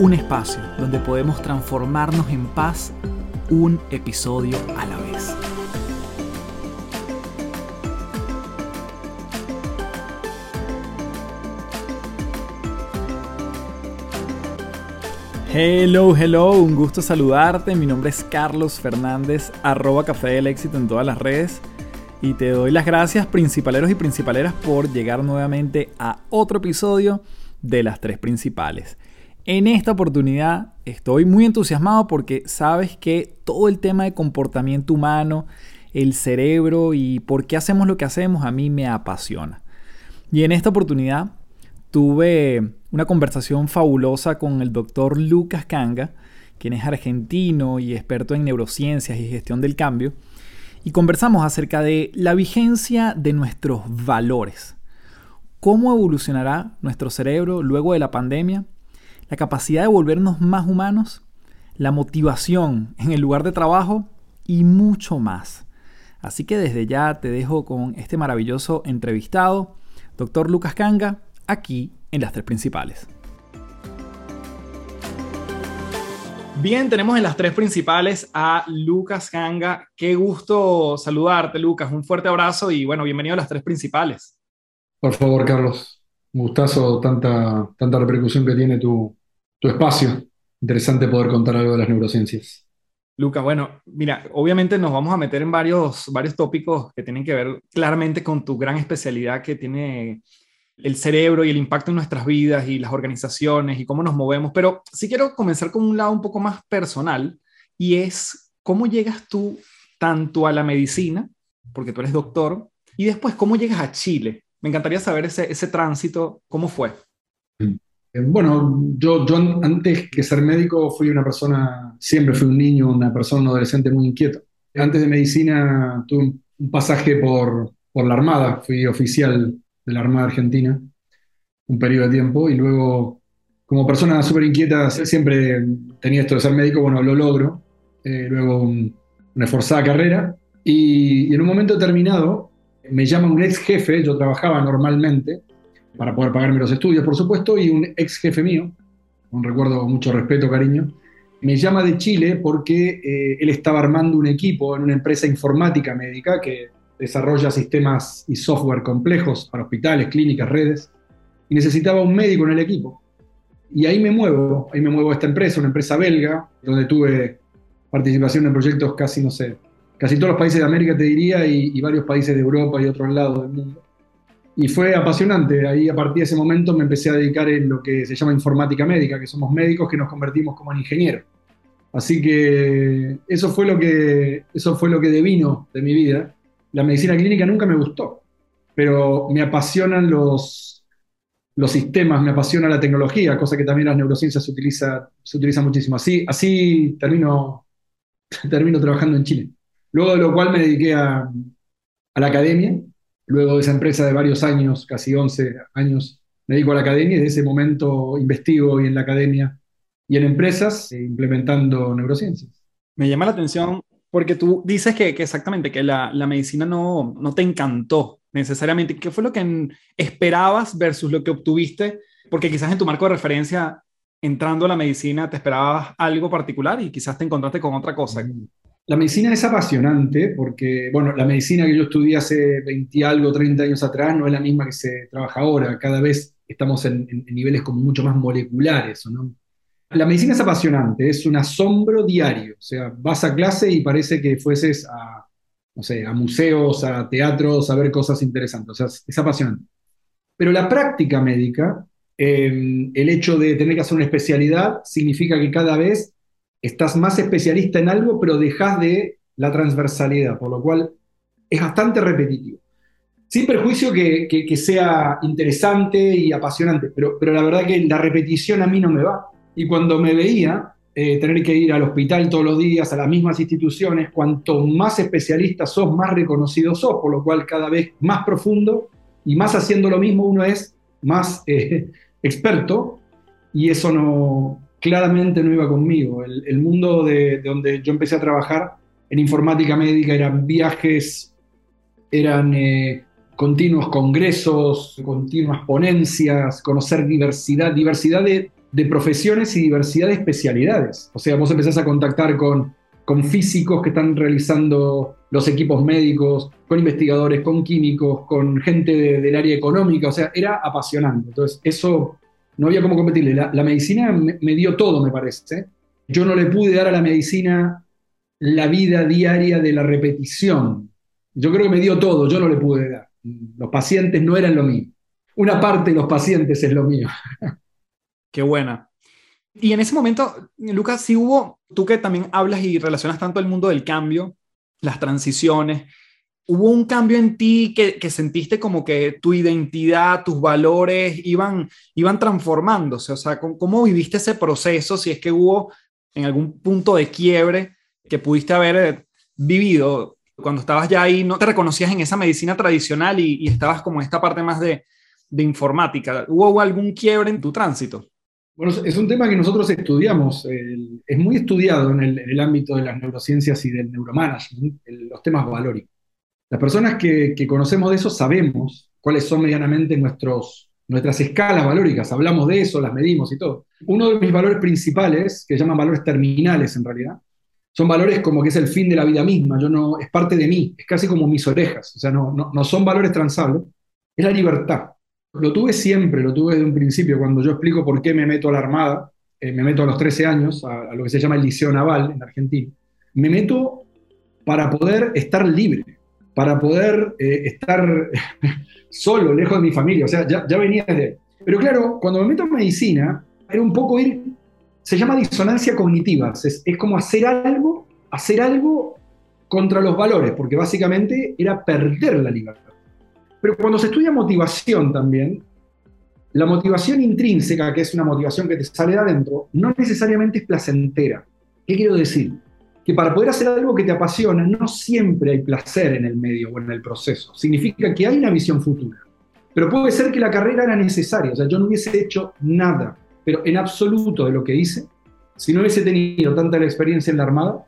Un espacio donde podemos transformarnos en paz un episodio a la vez. Hello, hello, un gusto saludarte. Mi nombre es Carlos Fernández, arroba Café del Éxito en todas las redes y te doy las gracias principaleros y principaleras por llegar nuevamente a otro episodio de las tres principales. En esta oportunidad estoy muy entusiasmado porque sabes que todo el tema de comportamiento humano, el cerebro y por qué hacemos lo que hacemos a mí me apasiona. Y en esta oportunidad tuve una conversación fabulosa con el doctor Lucas Kanga, quien es argentino y experto en neurociencias y gestión del cambio y conversamos acerca de la vigencia de nuestros valores. ¿Cómo evolucionará nuestro cerebro luego de la pandemia? La capacidad de volvernos más humanos, la motivación en el lugar de trabajo y mucho más. Así que desde ya te dejo con este maravilloso entrevistado, doctor Lucas Kanga, aquí en las tres principales. Bien, tenemos en las tres principales a Lucas Ganga. Qué gusto saludarte, Lucas. Un fuerte abrazo y bueno, bienvenido a las tres principales. Por favor, Carlos. Un gustazo, tanta, tanta repercusión que tiene tu, tu espacio. Interesante poder contar algo de las neurociencias. Lucas, bueno, mira, obviamente nos vamos a meter en varios, varios tópicos que tienen que ver claramente con tu gran especialidad que tiene el cerebro y el impacto en nuestras vidas y las organizaciones y cómo nos movemos, pero sí quiero comenzar con un lado un poco más personal y es cómo llegas tú tanto a la medicina, porque tú eres doctor, y después cómo llegas a Chile. Me encantaría saber ese, ese tránsito, cómo fue. Eh, bueno, yo, antes que ser médico fui una persona, siempre fui un niño, una persona, un adolescente muy inquieto. Antes de medicina tuve un pasaje por, por la Armada, fui oficial de la Armada Argentina, un periodo de tiempo, y luego, como persona súper inquieta, siempre tenía esto de ser médico, bueno, lo logro, eh, luego una esforzada carrera, y, en un momento determinado me llama un ex jefe, yo trabajaba normalmente, para poder pagarme los estudios, por supuesto, y un ex jefe mío, un recuerdo mucho respeto, cariño, me llama de Chile porque eh, él estaba armando un equipo en una empresa informática médica que desarrolla sistemas y software complejos para hospitales, clínicas, redes, y necesitaba un médico en el equipo. Y ahí me muevo, ahí me muevo a esta empresa, una empresa belga, donde tuve participación en proyectos casi, no sé, casi todos los países de América te diría, y, varios países de Europa y otros lados del mundo. Y fue apasionante, ahí a partir de ese momento me empecé a dedicar en lo que se llama informática médica, que somos médicos que nos convertimos como en ingenieros. Así que eso fue lo que, eso fue lo que devino de mi vida la medicina clínica nunca me gustó, pero me apasionan los, los sistemas, me apasiona la tecnología, cosa que también las neurociencias se utiliza, se utiliza muchísimo. Así, así termino, termino trabajando en Chile. Luego de lo cual me dediqué a la academia, luego de esa empresa de varios años, casi 11 años, me dedico a la academia y desde ese momento investigo y en la academia y en empresas eh, implementando neurociencias. Me llama la atención porque tú dices que, exactamente, que la, medicina no, no, te encantó necesariamente. ¿Qué fue lo que esperabas versus lo que obtuviste? Porque quizás en tu marco de referencia, entrando a la medicina, te esperabas algo particular y quizás te encontraste con otra cosa. La medicina es apasionante porque, bueno, la medicina que yo estudié hace 20 algo, 30 años atrás no es la misma que se trabaja ahora. Cada vez estamos en, niveles como mucho más moleculares, ¿no? La medicina es apasionante, es un asombro diario. O sea, vas a clase y parece que fueses a, no sé, a museos, a teatros, a ver cosas interesantes. O sea, es apasionante. Pero la práctica médica, em, el hecho de tener que hacer una especialidad, significa que cada vez estás más especialista en algo, pero dejas de la transversalidad, por lo cual es bastante repetitivo. Sin perjuicio que, sea interesante y apasionante, pero, pero la verdad que la repetición a mí no me va. Y cuando me veía, eh, tener que ir al hospital todos los días, a las mismas instituciones. Cuanto más especialista sos, más reconocido sos, por lo cual cada vez más profundo y más haciendo lo mismo uno es más eh, experto y eso no, claramente no iba conmigo. El, mundo de, donde yo empecé a trabajar en informática médica eran viajes, eran eh, continuos congresos, continuas ponencias, conocer diversidad, diversidad de, profesiones y diversidad de especialidades. O sea, vos empezás a contactar con, con físicos que están realizando los equipos médicos, con investigadores, con químicos, con gente del área económica, o sea, era apasionante. Entonces, eso no había cómo competirle. La, medicina me, dio todo, me parece. Yo no le pude dar a la medicina la vida diaria de la repetición. Yo creo que me dio todo, yo no le pude dar. Los pacientes no eran lo mío. Una parte de los pacientes es lo mío. Qué buena. Y en ese momento, Lucas, sí hubo, tú que también hablas y relacionas tanto el mundo del cambio, las transiciones, ¿hubo un cambio en ti que, sentiste como que tu identidad, tus valores iban, iban transformándose? O sea, ¿cómo, viviste ese proceso? Si es que hubo en algún punto de quiebre que pudiste haber eh, vivido cuando estabas ya ahí, no te reconocías en esa medicina tradicional y, estabas como en esta parte más de, informática. ¿Hubo algún quiebre en tu tránsito? Bueno, es un tema que nosotros estudiamos, es muy estudiado en el, ámbito de las neurociencias y del neuromanagement, los temas valóricos. Las personas que, conocemos de eso sabemos cuáles son medianamente nuestros, nuestras escalas valóricas, hablamos de eso, las medimos y todo. Uno de mis valores principales, que llaman valores terminales en realidad, son valores como que es el fin de la vida misma, yo no, es parte de mí, es casi como mis orejas, o sea, no, no, son valores transables, es la libertad. Lo tuve siempre, lo tuve desde un principio, cuando yo explico por qué me meto a la Armada, eh, me meto a los 13 años, a, a, lo que se llama el Liceo Naval en Argentina, me meto para poder estar libre, para poder eh, estar solo, lejos de mi familia. O sea, ya, venía de... Pero claro, cuando me meto en medicina, era un poco ir... Se llama disonancia cognitiva. Es, es como hacer algo, hacer algo contra los valores, porque básicamente era perder la libertad. Pero cuando se estudia motivación también, la motivación intrínseca, que es una motivación que te sale de adentro, no necesariamente es placentera. ¿Qué quiero decir? Que para poder hacer algo que te apasiona, no siempre hay placer en el medio o en el proceso. Significa que hay una visión futura. Pero puede ser que la carrera era necesaria. O sea, yo no hubiese hecho nada, pero en absoluto de lo que hice, si no hubiese tenido tanta la experiencia en la Armada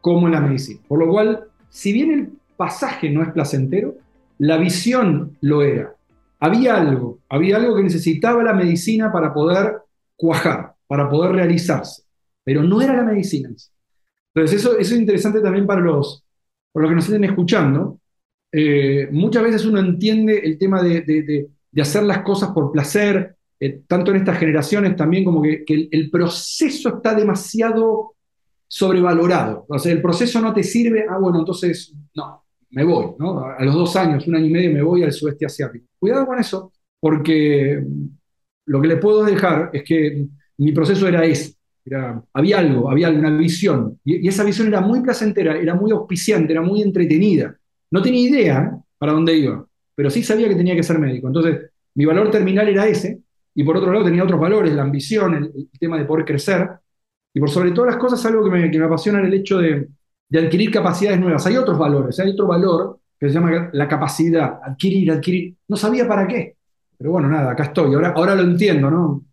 como en la medicina. Por lo cual, si bien el pasaje no es placentero, la visión lo era. Había algo, había algo que necesitaba la medicina para poder cuajar, para poder realizarse. Pero no era la medicina. Entonces, eso, es interesante también para los, para los que nos estén escuchando. Eh, muchas veces uno entiende el tema de, hacer las cosas por placer, eh, tanto en estas generaciones también como que, el, proceso está demasiado sobrevalorado. O sea, el proceso no te sirve, ah, bueno, entonces, no, me voy, ¿no? A los dos años, un año y medio, me voy al sudeste asiático. Cuidado con eso, porque lo que le puedo dejar es que mi proceso era ese había algo, había una visión. Y, esa visión era muy placentera, era muy auspiciante, era muy entretenida. No tenía idea para dónde iba, pero sí sabía que tenía que ser médico. Entonces, mi valor terminal era ese, y por otro lado tenía otros valores, la ambición, el, tema de poder crecer, y por sobre todas las cosas algo que me, apasiona el hecho de, adquirir capacidades nuevas. Hay otros valores, hay otro valor que se llama la capacidad, adquirir, adquirir. No sabía para qué, pero bueno, nada, acá estoy. Ahora, ahora lo entiendo, ¿no?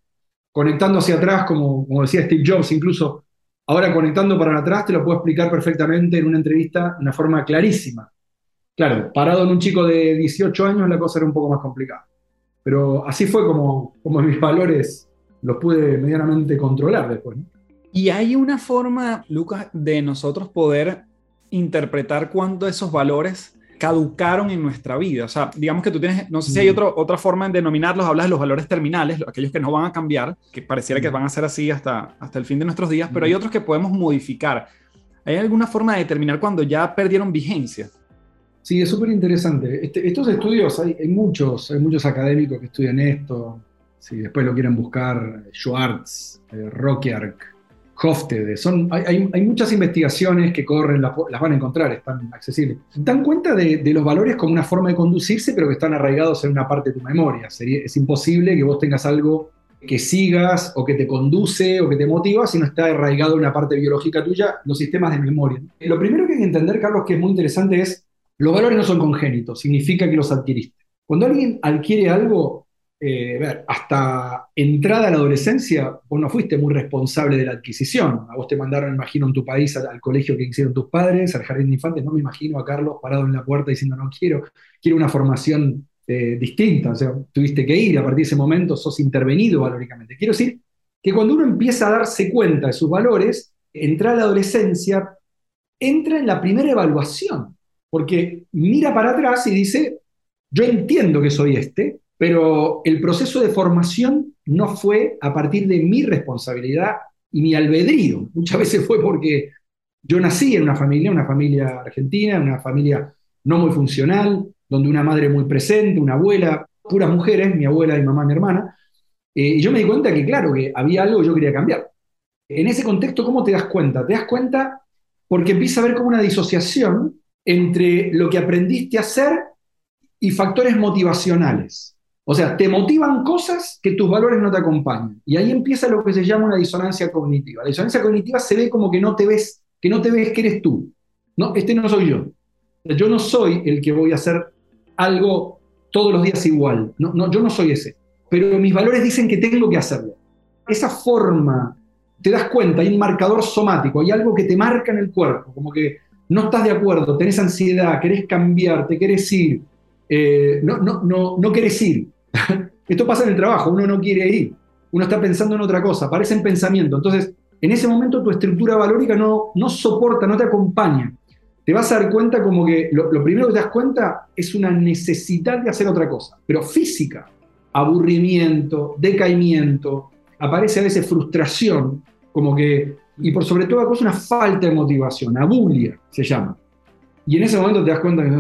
Conectando hacia atrás, como, decía Steve Jobs, incluso ahora conectando para atrás, te lo puedo explicar perfectamente en una entrevista de una forma clarísima. Claro, parado en un chico de 18 años la cosa era un poco más complicada. Pero así fue como mis valores los pude medianamente controlar después. Y hay una forma, Lucas, de nosotros poder interpretar cuándo esos valores caducaron en nuestra vida. O sea, digamos que tú tienes, no sé si hay mm. otro, otra forma de denominarlos, hablas de los valores terminales, aquellos que no van a cambiar, que pareciera que mm. van a ser así hasta, hasta el fin de nuestros días, pero hay mm. otros que podemos modificar. ¿Hay alguna forma de determinar cuando ya perdieron vigencia? Sí, es súper interesante. Este, estos estudios, hay, hay, muchos, hay muchos académicos que estudian esto. Si después lo quieren buscar, Schwartz, eh, Hofstede. Son, hay, hay, muchas investigaciones que corren, las, van a encontrar, están accesibles. Dan cuenta de, los valores como una forma de conducirse, pero que están arraigados en una parte de tu memoria. Sería, es imposible que vos tengas algo que sigas o que te conduce o que te motiva, sino está arraigado en una parte biológica tuya, los sistemas de memoria. Lo primero que hay que entender, Carlos, que es muy interesante es, los valores no son congénitos, significa que los adquiriste. Cuando alguien adquiere algo, eh, ver, hasta entrada a la adolescencia, vos no fuiste muy responsable de la adquisición. A vos te mandaron, imagino, en tu país al, colegio que hicieron tus padres, al jardín de infantes. No me imagino a Carlos parado en la puerta diciendo, no quiero, quiero una formación eh, distinta. O sea, tuviste que ir, a partir de ese momento sos intervenido valóricamente. Quiero decir que cuando uno empieza a darse cuenta de sus valores, entra a la adolescencia, entra en la primera evaluación, porque mira para atrás y dice, yo entiendo que soy este, pero el proceso de formación no fue a partir de mi responsabilidad y mi albedrío. Muchas veces fue porque yo nací en una familia, una familia argentina, una familia no muy funcional, donde una madre muy presente, una abuela, puras mujeres, mi abuela, mi mamá, mi hermana. Eh, y yo me di cuenta que, claro, que había algo que yo quería cambiar. En ese contexto, ¿cómo te das cuenta? Te das cuenta porque empieza a haber como una disociación entre lo que aprendiste a hacer y factores motivacionales. O sea, te motivan cosas que tus valores no te acompañan. Y ahí empieza lo que se llama una disonancia cognitiva. La disonancia cognitiva se ve como que no te ves, que no te ves que eres tú. No, este no soy yo. Yo no soy el que voy a hacer algo todos los días igual. No, no, yo no soy ese. Pero mis valores dicen que tengo que hacerlo. Esa forma, te das cuenta, hay un marcador somático, hay algo que te marca en el cuerpo, como que no estás de acuerdo, tenés ansiedad, querés cambiar, te querés ir, eh, no, no, no, no ir. Esto pasa en el trabajo, uno no quiere ir, uno está pensando en otra cosa, aparece en pensamiento. Entonces, en ese momento tu estructura valórica no, no soporta, no te acompaña. Te vas a dar cuenta como que lo, primero que te das cuenta es una necesidad de hacer otra cosa, pero física. Aburrimiento, decaimiento, aparece a veces frustración, como que, y por sobre todo una falta de motivación, abulia se llama. Y en ese momento te das cuenta que no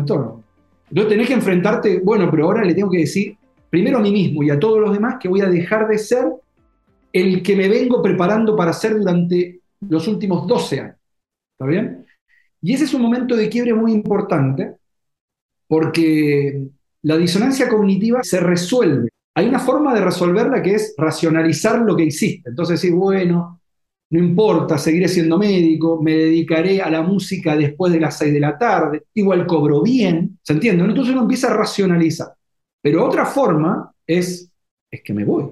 Entonces tenés que enfrentarte, bueno, pero ahora le tengo que decir primero a mí mismo y a todos los demás que voy a dejar de ser el que me vengo preparando para ser durante los últimos 12 años. ¿Está bien? Y ese es un momento de quiebre muy importante porque la disonancia cognitiva se resuelve. Hay una forma de resolverla que es racionalizar lo que hiciste. Entonces decir, bueno, no importa, seguiré siendo médico, me dedicaré a la música después de las 6 de la tarde, igual cobro bien, ¿se entiende? Entonces uno empieza a racionalizar. Pero otra forma es, es que me voy,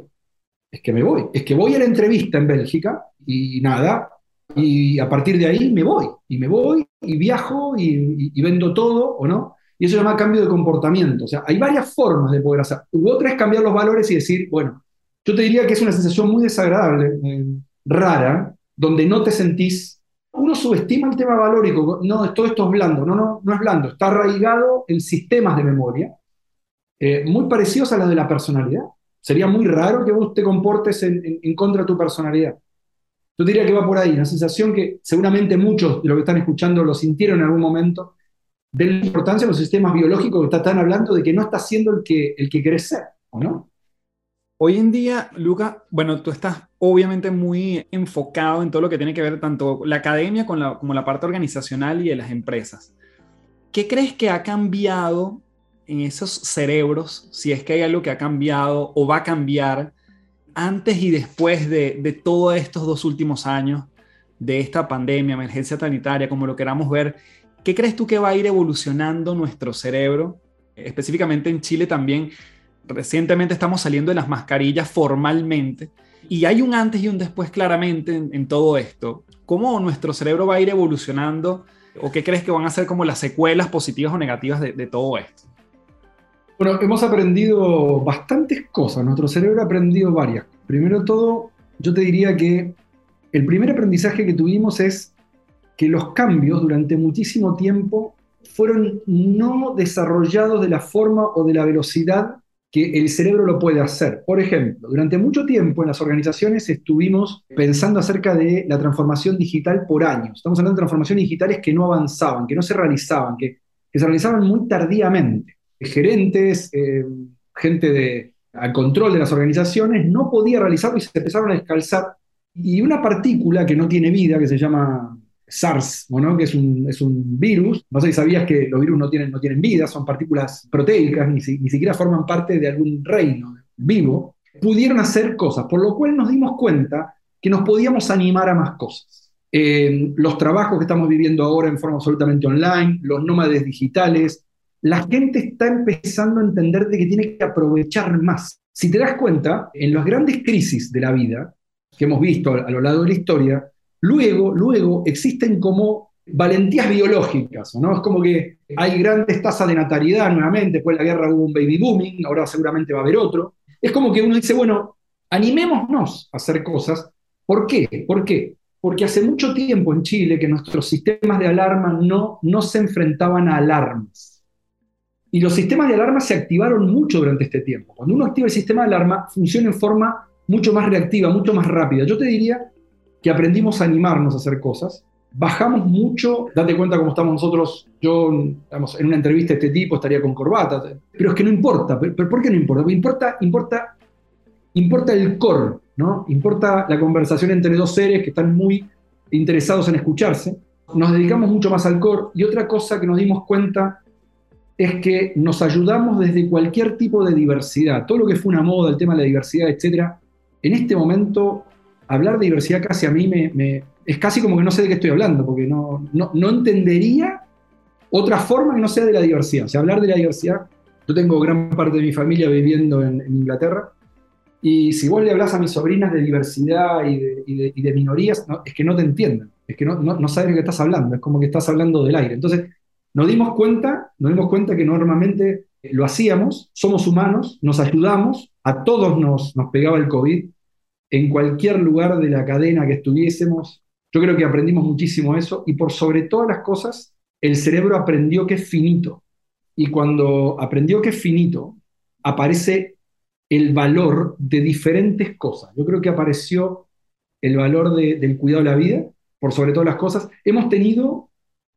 es que me voy, es que voy a la entrevista en Bélgica y nada, y a partir de ahí me voy, y me voy, y viajo, y, vendo todo, ¿o no? Y eso se llama cambio de comportamiento. O sea, hay varias formas de poder hacer. U otra es cambiar los valores y decir, bueno, yo te diría que es una sensación muy desagradable, eh, rara, donde no te sentís. Uno subestima el tema valórico, no, todo esto es blando, no, no, no es blando, está arraigado en sistemas de memoria eh, muy parecidos a los de la personalidad. Sería muy raro que vos te comportes en, contra de tu personalidad. Yo diría que va por ahí, una sensación que seguramente muchos de los que están escuchando lo sintieron en algún momento, de la importancia de los sistemas biológicos que están hablando de que no estás siendo el que, el que querés ser, ¿o no? Hoy en día, Luca, bueno, tú estás obviamente muy enfocado en todo lo que tiene que ver tanto la academia como la parte organizacional y de las empresas. ¿Qué crees que ha cambiado en esos cerebros, si es que hay algo que ha cambiado o va a cambiar antes y después de, de todos estos dos últimos años, de esta pandemia, emergencia sanitaria, como lo queramos ver, ¿qué crees tú que va a ir evolucionando nuestro cerebro? Específicamente en Chile también, recientemente estamos saliendo de las mascarillas formalmente y hay un antes y un después claramente en, todo esto. ¿Cómo nuestro cerebro va a ir evolucionando o qué crees que van a ser como las secuelas positivas o negativas de todo esto? Bueno, hemos aprendido bastantes cosas, nuestro cerebro ha aprendido varias. Primero todo, yo te diría que el primer aprendizaje que tuvimos es que los cambios durante muchísimo tiempo fueron no desarrollados de la forma o de la velocidad que el cerebro lo puede hacer. Por ejemplo, durante mucho tiempo en las organizaciones estuvimos pensando acerca de la transformación digital por años. Estamos hablando de transformaciones digitales que no avanzaban, que no se realizaban, que, se realizaban muy tardíamente gerentes, eh, gente de, al control de las organizaciones, no podía realizarlo y se empezaron a descalzar. Y una partícula que no tiene vida, que se llama SARS, ¿no? que es un, es un, virus, no sé si sabías que los virus no tienen, no tienen vida, son partículas proteicas, ni, ni siquiera forman parte de algún reino vivo. pudieron hacer cosas, por lo cual nos dimos cuenta que nos podíamos animar a más cosas. Eh, los trabajos que estamos viviendo ahora en forma absolutamente online, los nómades digitales, la gente está empezando a entender de que tiene que aprovechar más. Si te das cuenta, en las grandes crisis de la vida que hemos visto a lo largo de la historia, luego, luego existen como valentías biológicas, ¿no? Es como que hay grandes tasas de natalidad nuevamente, después de la guerra hubo un baby booming, ahora seguramente va a haber otro. Es como que uno dice, bueno, animémonos a hacer cosas. ¿Por qué? ¿Por qué? Porque hace mucho tiempo en Chile que nuestros sistemas de alarma no, no se enfrentaban a alarmas. Y los sistemas de alarma se activaron mucho durante este tiempo. Cuando uno activa el sistema de alarma, funciona en forma mucho más reactiva, mucho más rápida. Yo te diría que aprendimos a animarnos a hacer cosas, bajamos mucho, date cuenta cómo estamos nosotros, yo en una entrevista de este tipo estaría con corbata, pero es que no importa, ¿pero por qué no importa? importa, importa, importa el core, ¿no? Importa la conversación entre dos seres que están muy interesados en escucharse, nos dedicamos mucho más al core y otra cosa que nos dimos cuenta es que nos ayudamos desde cualquier tipo de diversidad, todo lo que fue una moda, el tema de la diversidad, etcétera, en este momento hablar de diversidad casi a mí me, es casi como que no sé de qué estoy hablando, porque no, no, entendería otra forma que no sea de la diversidad. O sea, hablar de la diversidad, yo tengo gran parte de mi familia viviendo en, Inglaterra, y si vos le hablas a mis sobrinas de diversidad y de, minorías, es que no te entienden, es que no, no, sabes de qué estás hablando, es como que estás hablando del aire. Entonces, nos dimos cuenta, nos dimos cuenta que normalmente lo hacíamos, somos humanos, nos ayudamos, a todos nos, nos pegaba el COVID, en cualquier lugar de la cadena que estuviésemos. Yo creo que aprendimos muchísimo eso y por sobre todas las cosas, el cerebro aprendió que es finito. Y cuando aprendió que es finito, aparece el valor de diferentes cosas. Yo creo que apareció el valor del cuidado de la vida, por sobre todas las cosas. Hemos tenido,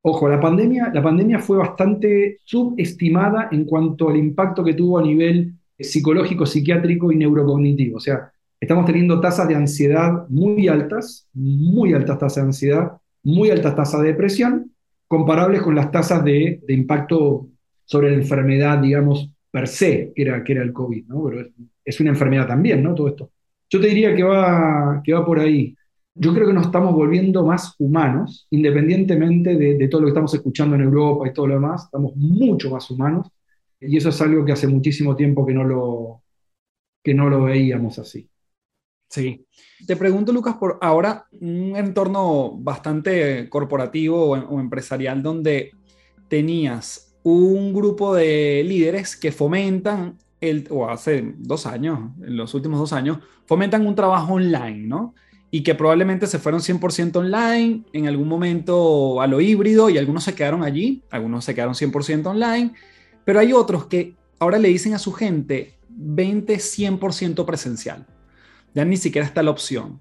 ojo, la pandemia, la pandemia fue bastante subestimada en cuanto al impacto que tuvo a nivel psicológico, psiquiátrico y neurocognitivo. O sea, estamos teniendo tasas de ansiedad muy altas, muy altas tasas de ansiedad, muy altas tasas de depresión, comparables con las tasas de, impacto sobre la enfermedad, digamos, per se, que era, que era el COVID, ¿no? Pero es, una enfermedad también, ¿no? Todo esto. Yo te diría que va, que va por ahí. Yo creo que nos estamos volviendo más humanos, independientemente de, de todo lo que estamos escuchando en Europa y todo lo demás, estamos mucho más humanos, y eso es algo que hace muchísimo tiempo que no lo, que no lo veíamos así. Sí. Te pregunto, Lucas, por ahora un entorno bastante corporativo o, empresarial donde tenías un grupo de líderes que fomentan, el, o hace dos años, en los últimos dos años, fomentan un trabajo online, ¿no? Y que probablemente se fueron 100% online, en algún momento a lo híbrido, y algunos se quedaron allí, algunos se quedaron 100% online, pero hay otros que ahora le dicen a su gente 20, 100% presencial ya ni siquiera está la opción.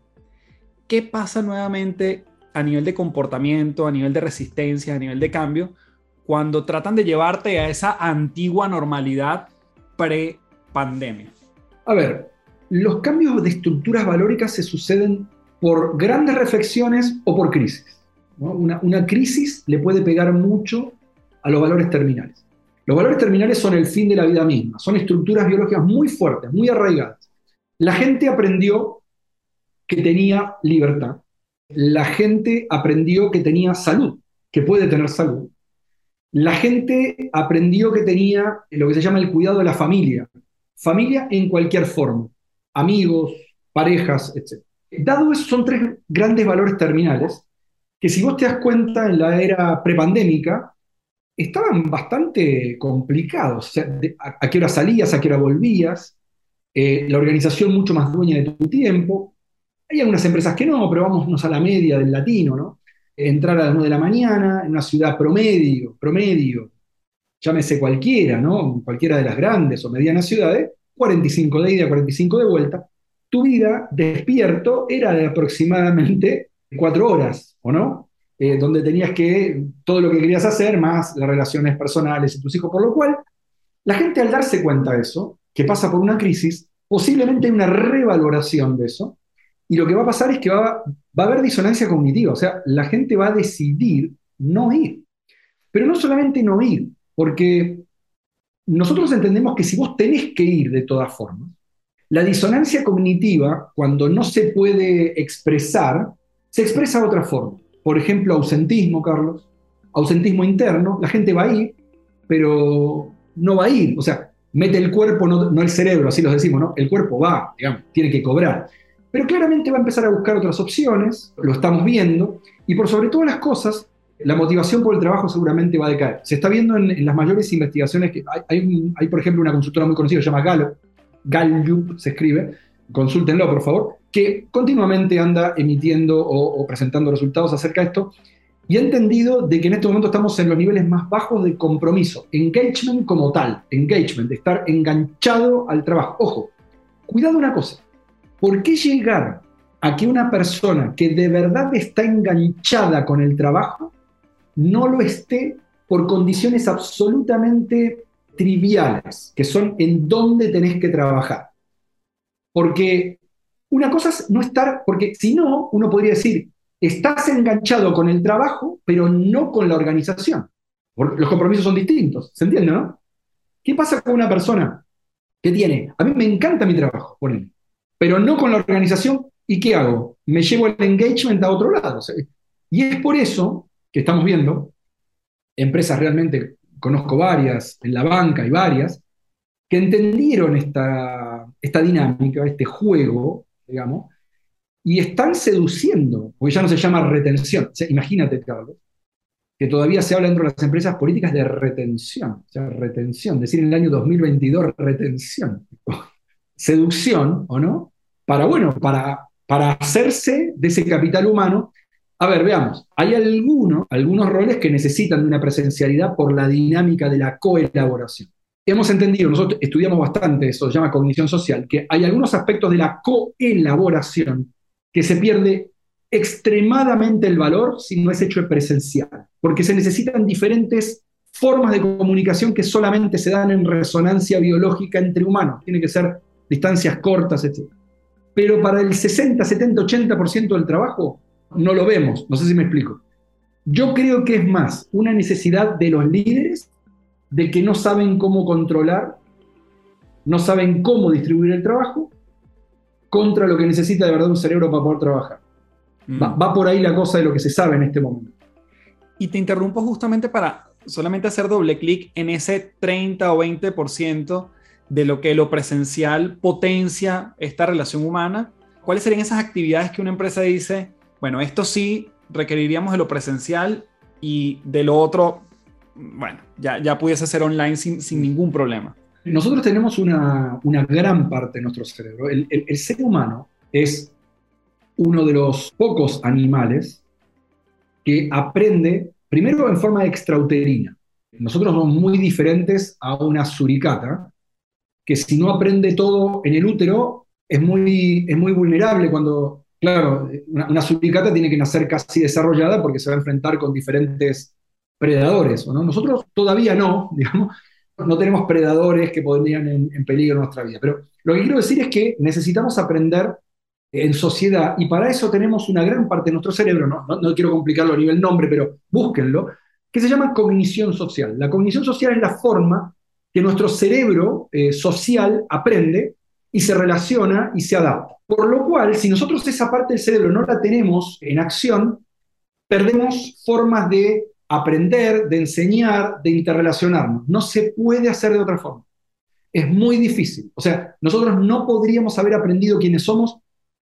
¿Qué pasa nuevamente a nivel de comportamiento, a nivel de resistencia, a nivel de cambio, cuando tratan de llevarte a esa antigua normalidad pre-pandemia? A ver, los cambios de estructuras valóricas se suceden por grandes reflexiones o por crisis. Una, una, crisis le puede pegar mucho a los valores terminales. Los valores terminales son el fin de la vida misma, son estructuras biológicas muy fuertes, muy arraigadas. La gente aprendió que tenía libertad. La gente aprendió que tenía salud, que puede tener salud. La gente aprendió que tenía lo que se llama el cuidado de la familia. Familia en cualquier forma. Amigos, parejas, etc. Dado eso, son tres grandes valores terminales que si vos te das cuenta en la era prepandémica, estaban bastante complicados. a, qué hora salías, a qué hora volvías, eh, la organización mucho más dueña de tu tiempo. Hay algunas empresas que no, pero vámonos a la media del latino, ¿no? Entrar a las 9 de la mañana en una ciudad promedio, promedio, llámese cualquiera, ¿no? Cualquiera de las grandes o medianas ciudades, 45 de ida, 45 de vuelta. Tu vida despierto era de aproximadamente 4 horas, ¿o no? Eh, donde tenías que, todo lo que querías hacer, más las relaciones personales y tus hijos, por lo cual, la gente al darse cuenta de eso, que pasa por una crisis, posiblemente hay una revaloración de eso, y lo que va a pasar es que va, va a haber disonancia cognitiva, o sea, la gente va a decidir no ir. Pero no solamente no ir, porque nosotros entendemos que si vos tenés que ir de todas formas, La disonancia cognitiva, cuando no se puede expresar, se expresa de otra forma. Por ejemplo, ausentismo, Carlos, ausentismo interno, la gente va a ir, pero no va a ir, o sea, mete el cuerpo, no, el cerebro, así lo decimos, ¿no? El cuerpo va, digamos, tiene que cobrar. Pero claramente va a empezar a buscar otras opciones, lo estamos viendo, y por sobre todas las cosas, la motivación por el trabajo seguramente va a decaer. Se está viendo en, las mayores investigaciones que hay, hay, por ejemplo, una consultora muy conocida, se llama Gallup, Gallup se escribe, consúltenlo por favor, que continuamente anda emitiendo o, presentando resultados acerca de esto y ha entendido de que en este momento estamos en los niveles más bajos de compromiso, engagement como tal, engagement, de estar enganchado al trabajo. Ojo, cuidado una cosa, ¿por qué llegar a que una persona que de verdad está enganchada con el trabajo no lo esté por condiciones absolutamente triviales, que son en dónde tenés que trabajar? Porque una cosa es no estar, porque si no, uno podría decir, estás enganchado con el trabajo, pero no con la organización. Los compromisos son distintos, ¿se entiende, no? ¿Qué pasa con una persona que tiene, a mí me encanta mi trabajo, pero no con la organización, ¿y qué hago? Me llevo el engagement a otro lado. Y es por eso que estamos viendo empresas realmente, conozco varias, en la banca y varias, que entendieron esta, esta dinámica, este juego, digamos, y están seduciendo, porque ya no se llama retención. imagínate, Carlos, que todavía se habla dentro de las empresas políticas de retención, o sea, retención, decir en el año 2022 retención, seducción, ¿o no? Para, bueno, para, para hacerse de ese capital humano. A ver, veamos, hay algunos, algunos roles que necesitan de una presencialidad por la dinámica de la coelaboración hemos entendido, nosotros estudiamos bastante eso, se llama cognición social, que hay algunos aspectos de la coelaboración que se pierde extremadamente el valor si no es hecho presencial, porque se necesitan diferentes formas de comunicación que solamente se dan en resonancia biológica entre humanos, tiene que ser distancias cortas, etc. Pero para el 60, 70, 80% del trabajo no lo vemos, no sé si me explico. Yo creo que es más una necesidad de los líderes de que no saben cómo controlar, no saben cómo distribuir el trabajo contra lo que necesita de verdad un cerebro para poder trabajar. Mm. Va, por ahí la cosa de lo que se sabe en este momento. Y te interrumpo justamente para solamente hacer doble clic en ese 30 o 20% de lo que lo presencial potencia esta relación humana. ¿Cuáles serían esas actividades que una empresa dice, bueno, esto sí requeriríamos de lo presencial y de lo otro bueno, ya, ya pudiese ser online sin, ningún problema. Nosotros tenemos una, gran parte de nuestro cerebro. El, ser humano es uno de los pocos animales que aprende, primero en forma extrauterina. Nosotros somos muy diferentes a una suricata, que si no aprende todo en el útero, es muy, vulnerable cuando, claro, una, suricata tiene que nacer casi desarrollada porque se va a enfrentar con diferentes predadores. ¿no? Nosotros todavía no, digamos, no tenemos predadores que podrían en, en, peligro nuestra vida. Pero lo que quiero decir es que necesitamos aprender en sociedad y para eso tenemos una gran parte de nuestro cerebro, no, no, quiero complicarlo a nivel nombre, pero búsquenlo, que se llama cognición social. La cognición social es la forma que nuestro cerebro eh, social aprende y se relaciona y se adapta. Por lo cual, si nosotros esa parte del cerebro no la tenemos en acción, perdemos formas de aprender, de enseñar, de interrelacionarnos. No se puede hacer de otra forma. Es muy difícil. O sea, nosotros no podríamos haber aprendido quiénes somos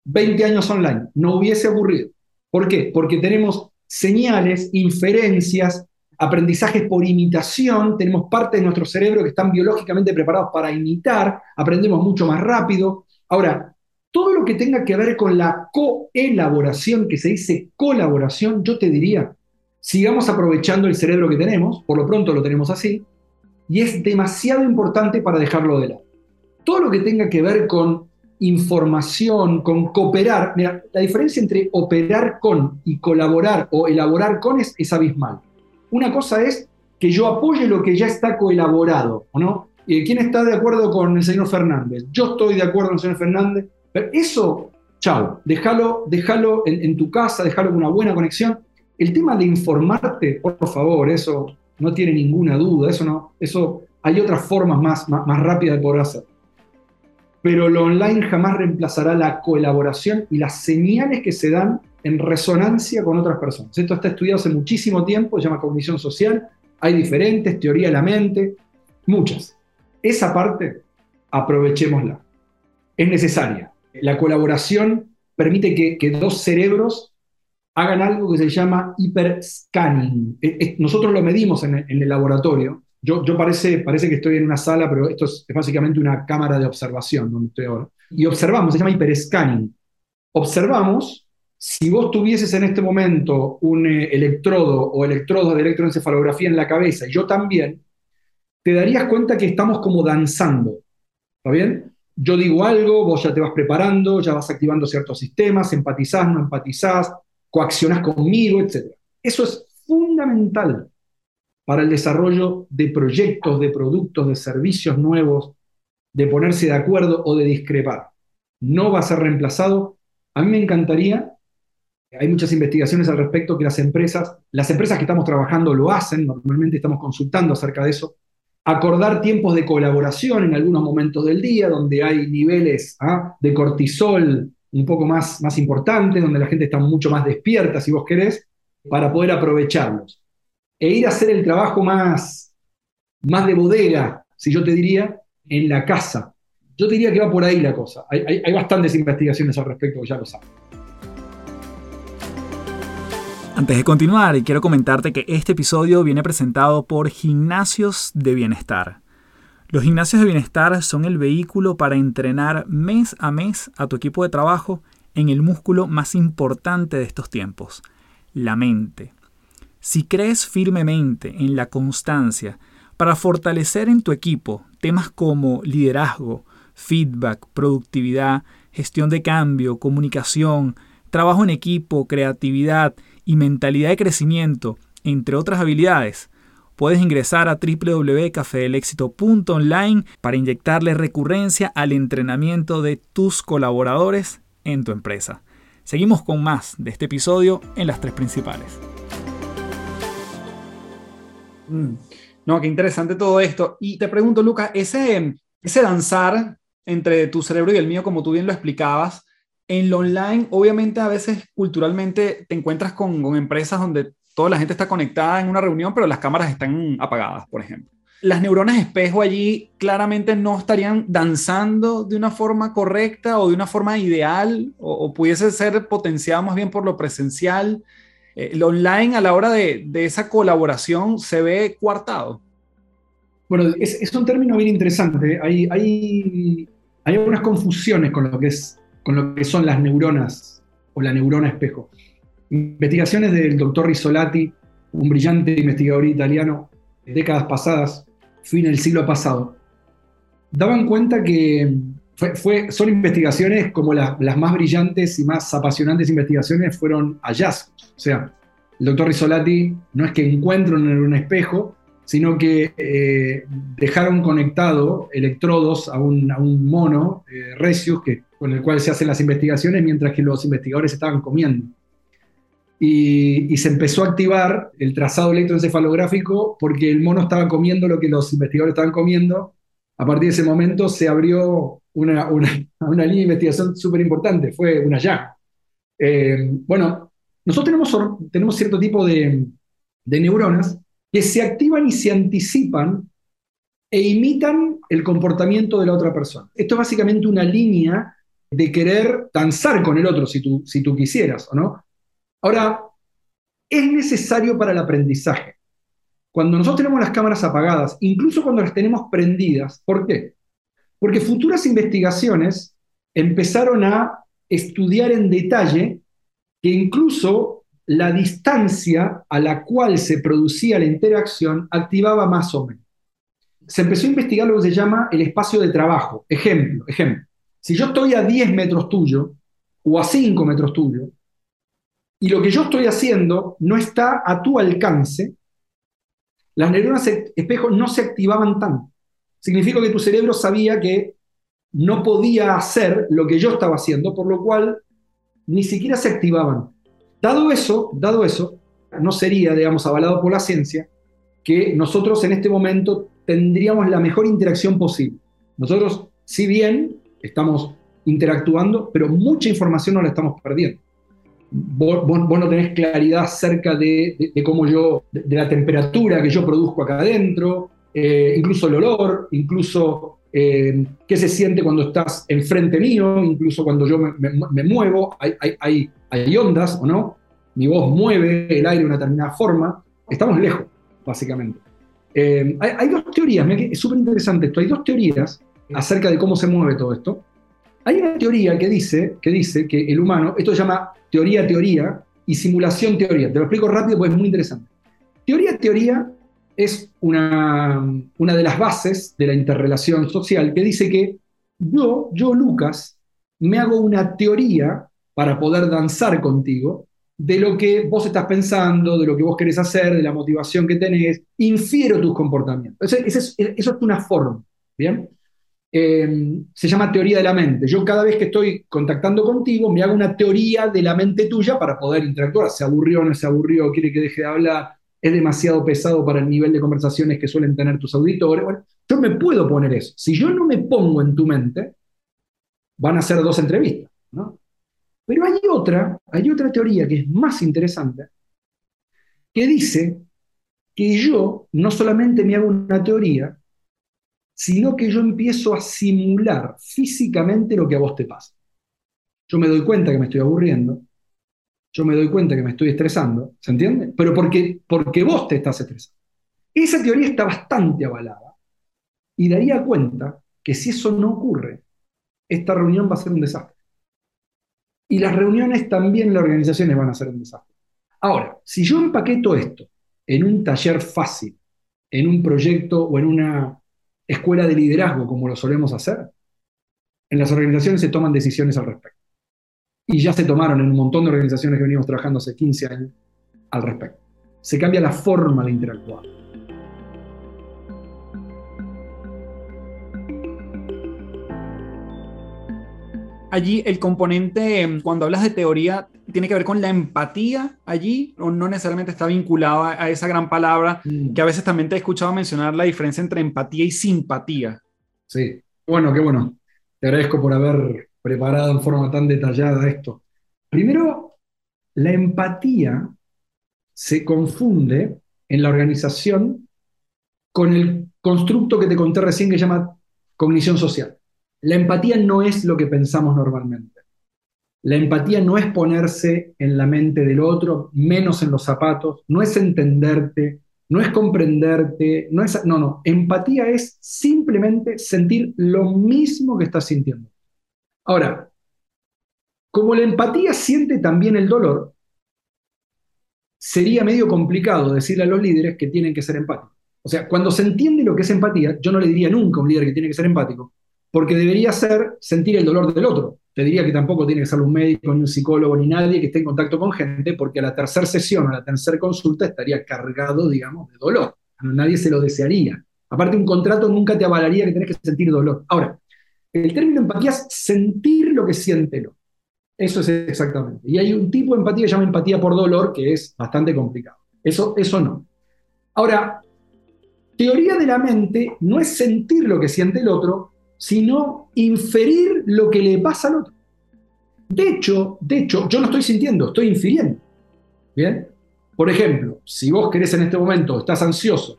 20 años online. No hubiese ocurrido. ¿Por qué? Porque tenemos señales, inferencias, aprendizajes por imitación, tenemos parte de nuestro cerebro que están biológicamente preparados para imitar, aprendemos mucho más rápido. Ahora, todo lo que tenga que ver con la coelaboración, que se dice colaboración, yo te diría, sigamos aprovechando el cerebro que tenemos, por lo pronto lo tenemos así, y es demasiado importante para dejarlo de lado. Todo lo que tenga que ver con información, con cooperar, mira, la diferencia entre operar con y colaborar o elaborar con es, abismal. Una cosa es que yo apoye lo que ya está coelaborado, ¿o no? ¿Quién está de acuerdo con el señor Fernández? Yo estoy de acuerdo con el señor Fernández, pero eso, chao, déjalo, déjalo en, en tu casa, déjalo con una buena conexión el tema de informarte, por favor, eso no tiene ninguna duda, eso no, eso hay otras formas más, más, rápidas de poder hacer. pero lo online jamás reemplazará la colaboración y las señales que se dan en resonancia con otras personas. Esto está estudiado hace muchísimo tiempo, se llama cognición social, hay diferentes, teoría de la mente, muchas. Esa parte, aprovechémosla. Es necesaria. La colaboración permite que, dos cerebros hagan algo que se llama hiperscanning. Nosotros lo medimos en el laboratorio yo, parece, parece que estoy en una sala, pero esto es, básicamente una cámara de observación donde estoy ahora. Y observamos, se llama hiperscanning. Observamos si vos tuvieses en este momento un eh, electrodo o electrodos de electroencefalografía en la cabeza y yo también, te darías cuenta que estamos como danzando. ¿Está bien? Yo digo algo, vos ya te vas preparando, ya vas activando ciertos sistemas, empatizás, no empatizás, coaccionás conmigo, etc. Eso es fundamental para el desarrollo de proyectos, de productos, de servicios nuevos, de ponerse de acuerdo o de discrepar. No va a ser reemplazado. A mí me encantaría, hay muchas investigaciones al respecto que las empresas, las empresas que estamos trabajando lo hacen, normalmente estamos consultando acerca de eso, acordar tiempos de colaboración en algunos momentos del día, donde hay niveles ¿ah? de cortisol un poco más, más donde la gente está mucho más despierta, si vos querés, para poder aprovecharlos e ir a hacer el trabajo más, más de bodega, si yo te diría, en la casa. Yo te diría que va por ahí la cosa. Hay, hay bastantes investigaciones al respecto, ya lo sabes. Antes de continuar, quiero comentarte que este episodio viene presentado por Gimnasios de Bienestar. Los gimnasios de bienestar son el vehículo para entrenar mes a mes a tu equipo de trabajo en el músculo más importante de estos tiempos, la mente. Si crees firmemente en la constancia para fortalecer en tu equipo temas como liderazgo, feedback, productividad, gestión de cambio, comunicación, trabajo en equipo, creatividad y mentalidad de crecimiento, entre otras habilidades, puedes ingresar a www.cafedelexito.online para inyectarle recurrencia al entrenamiento de tus colaboradores en tu empresa. Seguimos con más de este episodio en las tres principales. Mm. No, qué interesante todo esto. Y te pregunto, Lucas, ese, ese danzar entre tu cerebro y el mío, como tú bien lo explicabas, en lo online, obviamente a veces culturalmente te encuentras con, con empresas donde toda la gente está conectada en una reunión, pero las cámaras están apagadas, por ejemplo. Las neuronas espejo allí claramente no estarían danzando de una forma correcta o de una forma ideal, o, o pudiese ser potenciado más bien por lo presencial. Eh, el online a la hora de, esa colaboración se ve coartado. Bueno, es, un término bien interesante. Hay, hay, hay algunas confusiones con lo, que es, con lo que son las neuronas o la neurona espejo. Investigaciones del doctor Risolati, un brillante investigador italiano de décadas pasadas, fin del siglo pasado, daban cuenta que son investigaciones como las más brillantes y más apasionantes investigaciones fueron hallazgos. O sea, el doctor Risolati no es que encuentren en un espejo, sino que eh, dejaron conectado electrodos a un, mono, eh, Recius, que, con el cual se hacen las investigaciones mientras que los investigadores estaban comiendo. Y, se empezó a activar el trazado electroencefalográfico porque el mono estaba comiendo lo que los investigadores estaban comiendo. A partir de ese momento se abrió una, línea de investigación súper importante, fue una ya. Eh, bueno, nosotros tenemos, tenemos cierto tipo de, de neuronas que se activan y se anticipan e imitan el comportamiento de la otra persona. Esto es básicamente una línea de querer danzar con el otro, si tú, si tú quisieras, ¿o no? Ahora, es necesario para el aprendizaje. Cuando nosotros tenemos las cámaras apagadas, incluso cuando las tenemos prendidas, ¿por qué? Porque futuras investigaciones empezaron a estudiar en detalle que incluso la distancia a la cual se producía la interacción activaba más o menos. Se empezó a investigar lo que se llama el espacio de trabajo. Ejemplo, ejemplo. Si yo estoy a 10 metros tuyo o a 5 metros tuyo, y lo que yo estoy haciendo no está a tu alcance, las neuronas espejo no se activaban tanto significa que tu cerebro sabía que no podía hacer lo que yo estaba haciendo, por lo cual ni siquiera se activaban. Dado eso, dado eso, no sería, digamos, avalado por la ciencia que nosotros en este momento tendríamos la mejor interacción posible. Nosotros, si bien estamos interactuando, pero mucha información no la estamos perdiendo. Vos, no tenés claridad acerca de, cómo yo, de, la temperatura que yo produzco acá adentro, eh, incluso el olor, incluso eh, qué se siente cuando estás enfrente mío, incluso cuando yo me, muevo, hay, hay, ondas o no, mi voz mueve el aire de una determinada forma, estamos lejos, básicamente. Eh, hay, dos teorías, es súper interesante esto, hay dos teorías acerca de cómo se mueve todo esto. Hay una teoría que dice, que dice que el humano, esto se llama teoría-teoría y simulación-teoría. Te lo explico rápido porque es muy interesante. Teoría-teoría es una, una de las bases de la interrelación social que dice que yo, yo Lucas, me hago una teoría para poder danzar contigo de lo que vos estás pensando, de lo que vos querés hacer, de la motivación que tenés, infiero tus comportamientos. Es, eso es una forma, ¿bien? Eh, se llama teoría de la mente. Yo cada vez que estoy contactando contigo me hago una teoría de la mente tuya para poder interactuar. Se aburrió, no se aburrió, quiere que deje de hablar, es demasiado pesado para el nivel de conversaciones que suelen tener tus auditores. Yo me puedo poner eso. Si yo no me pongo en tu mente, van a ser dos entrevistas. ¿no? Pero hay otra, hay otra teoría que es más interesante, que dice que yo no solamente me hago una teoría, sino que yo empiezo a simular físicamente lo que a vos te pasa. Yo me doy cuenta que me estoy aburriendo, yo me doy cuenta que me estoy estresando, ¿se entiende? Pero porque, porque vos te estás estresando. Esa teoría está bastante avalada y daría cuenta que si eso no ocurre, esta reunión va a ser un desastre. Y las reuniones también las organizaciones van a ser un desastre. Ahora, si yo empaqueto esto en un taller fácil, en un proyecto o en una escuela de liderazgo como lo solemos hacer, en las organizaciones se toman decisiones al respecto. Y ya se tomaron en un montón de organizaciones que venimos trabajando hace 15 años al respecto. Se cambia la forma de interactuar. Allí el componente, em, cuando hablas de teoría, tiene que ver con la empatía allí, o no necesariamente está vinculado a, esa gran palabra mm. que a veces también te he escuchado mencionar la diferencia entre empatía y simpatía. Sí, bueno, qué bueno. Te agradezco por haber preparado en forma tan detallada esto. Primero, la empatía se confunde en la organización con el constructo que te conté recién que se llama cognición social. La empatía no es lo que pensamos normalmente. La empatía no es ponerse en la mente del otro, menos en los zapatos, no es entenderte, no es comprenderte, no es... No, no, empatía es simplemente sentir lo mismo que estás sintiendo. Ahora, como la empatía siente también el dolor, sería medio complicado decirle a los líderes que tienen que ser empáticos. O sea, cuando se entiende lo que es empatía, yo no le diría nunca a un líder que tiene que ser empático, porque debería ser sentir el dolor del otro. Te diría que tampoco tiene que ser un médico, ni un psicólogo, ni nadie que esté en contacto con gente, porque a la tercera sesión, a la tercera consulta, estaría cargado, digamos, de dolor. Nadie se lo desearía. Aparte, un contrato nunca te avalaría que tenés que sentir dolor. Ahora, el término empatía es sentir lo que siente el otro. Eso es exactamente. Y hay un tipo de empatía que se llama empatía por dolor, que es bastante complicado. Eso, eso no. Ahora, teoría de la mente no es sentir lo que siente el otro, sino inferir lo que le pasa al otro. De hecho, de hecho, yo no estoy sintiendo, estoy infiriendo. ¿Bien? Por ejemplo, si vos querés en este momento, estás ansioso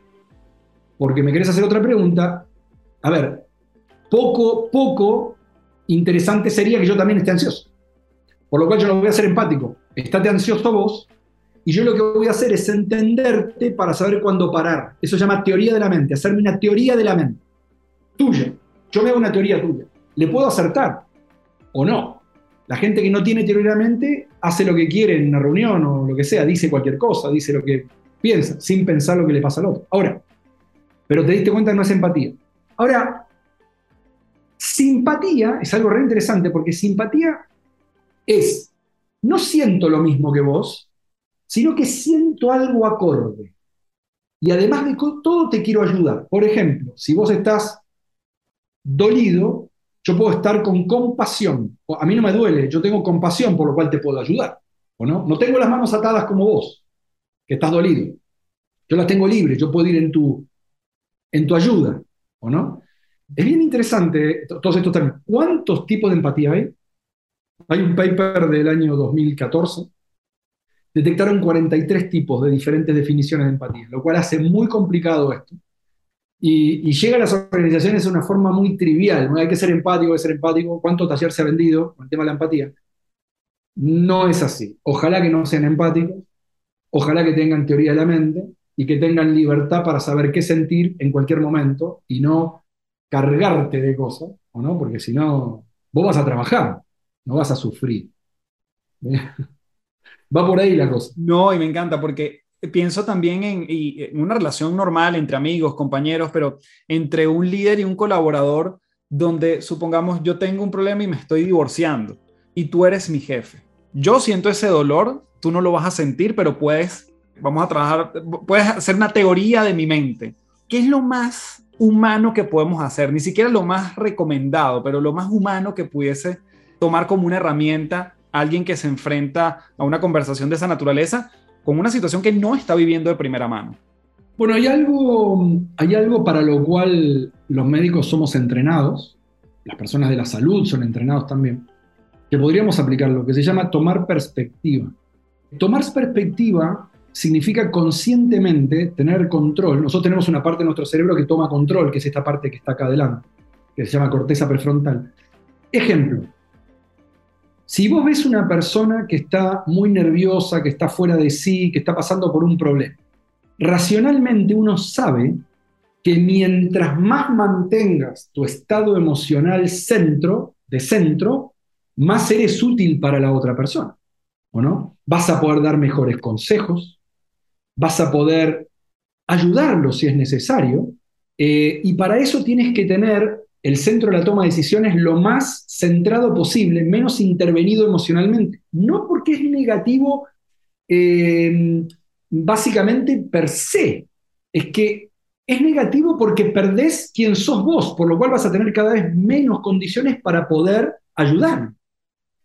porque me querés hacer otra pregunta, a ver, poco, poco interesante sería que yo también esté ansioso. Por lo cual yo no voy a ser empático. Estate ansioso vos y yo lo que voy a hacer es entenderte para saber cuándo parar. Eso se llama teoría de la mente, hacerme una teoría de la mente. Tuya. Yo me hago una teoría tuya. ¿Le puedo acertar o no? La gente que no tiene teoría mente hace lo que quiere en una reunión o lo que sea, dice cualquier cosa, dice lo que piensa, sin pensar lo que le pasa al otro. Ahora, pero te diste cuenta que no es empatía. Ahora, simpatía es algo re interesante porque simpatía es, no siento lo mismo que vos, sino que siento algo acorde. Y además de todo te quiero ayudar. Por ejemplo, si vos estás dolido, yo puedo estar con compasión. A mí no me duele, yo tengo compasión, por lo cual te puedo ayudar. ¿O no? No tengo las manos atadas como vos, que estás dolido. Yo las tengo libres, yo puedo ir en tu, en tu ayuda. ¿O no? Es bien interesante todos estos términos. ¿Cuántos tipos de empatía hay? Hay un paper del año 2014. Detectaron 43 tipos de diferentes definiciones de empatía, lo cual hace muy complicado esto. Y, llega a las organizaciones de una forma muy trivial. ¿no? Hay que ser empático, hay que ser empático. ¿Cuánto taller se ha vendido con el tema de la empatía? No es así. Ojalá que no sean empáticos, ojalá que tengan teoría de la mente y que tengan libertad para saber qué sentir en cualquier momento y no cargarte de cosas, ¿o no? Porque si no, vos vas a trabajar, no vas a sufrir. Va por ahí la cosa. No, y me encanta porque pienso también en, una relación normal entre amigos, compañeros, pero entre un líder y un colaborador donde supongamos yo tengo un problema y me estoy divorciando y tú eres mi jefe. Yo siento ese dolor, tú no lo vas a sentir, pero puedes, vamos a trabajar, puedes hacer una teoría de mi mente. ¿Qué es lo más humano que podemos hacer? Ni siquiera lo más recomendado, pero lo más humano que pudiese tomar como una herramienta alguien que se enfrenta a una conversación de esa naturaleza con una situación que no está viviendo de primera mano. Bueno, hay algo, hay algo para lo cual los médicos somos entrenados, las personas de la salud son entrenados también, que podríamos aplicar lo que se llama tomar perspectiva. Tomar perspectiva significa conscientemente tener control. Nosotros tenemos una parte de nuestro cerebro que toma control, que es esta parte que está acá adelante, que se llama corteza prefrontal. Ejemplo, si vos ves una persona que está muy nerviosa, que está fuera de sí, que está pasando por un problema, racionalmente uno sabe que mientras más mantengas tu estado emocional centro, de centro, más eres útil para la otra persona. ¿O no? Vas a poder dar mejores consejos, vas a poder ayudarlo si es necesario, eh, y para eso tienes que tener el centro de la toma de decisiones lo más centrado posible, menos intervenido emocionalmente. No porque es negativo eh, básicamente per se, es que es negativo porque perdés quien sos vos, por lo cual vas a tener cada vez menos condiciones para poder ayudar.